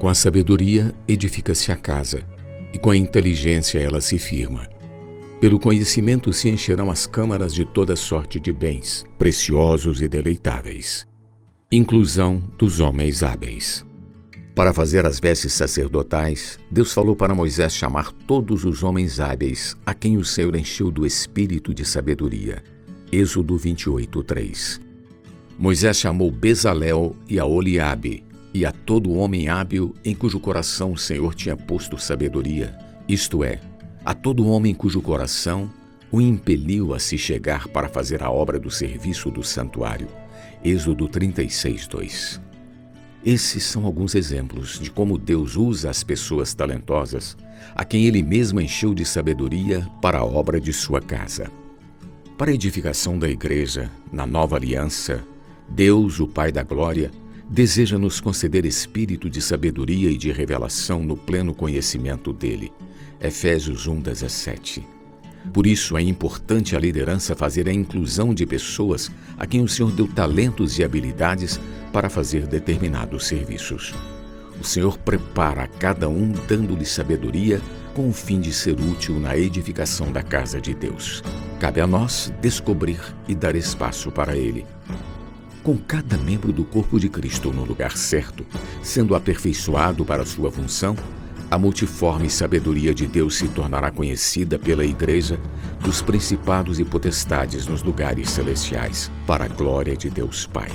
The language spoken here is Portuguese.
Com a sabedoria edifica-se a casa, e com a inteligência ela se firma. Pelo conhecimento se encherão as câmaras de toda sorte de bens, preciosos e deleitáveis. Inclusão dos homens hábeis. Para fazer as vestes sacerdotais, Deus falou para Moisés chamar todos os homens hábeis, a quem o Senhor encheu do espírito de sabedoria. Êxodo 28, 3. Moisés chamou Bezalel e a Oliabe, e a todo homem hábil em cujo coração o Senhor tinha posto sabedoria, isto é, a todo homem cujo coração o impeliu a se chegar para fazer a obra do serviço do santuário. Êxodo 36, 2. Esses são alguns exemplos de como Deus usa as pessoas talentosas, a quem Ele mesmo encheu de sabedoria para a obra de sua casa. Para a edificação da igreja, na nova aliança, Deus, o Pai da Glória, deseja nos conceder espírito de sabedoria e de revelação no pleno conhecimento dele. Efésios 1:17. Por isso é importante a liderança fazer a inclusão de pessoas a quem o Senhor deu talentos e habilidades para fazer determinados serviços. O Senhor prepara cada um dando-lhe sabedoria com o fim de ser útil na edificação da casa de Deus. Cabe a nós descobrir e dar espaço para ele. Com cada membro do corpo de Cristo no lugar certo, sendo aperfeiçoado para sua função, a multiforme sabedoria de Deus se tornará conhecida pela Igreja dos principados e potestades nos lugares celestiais, para a glória de Deus Pai.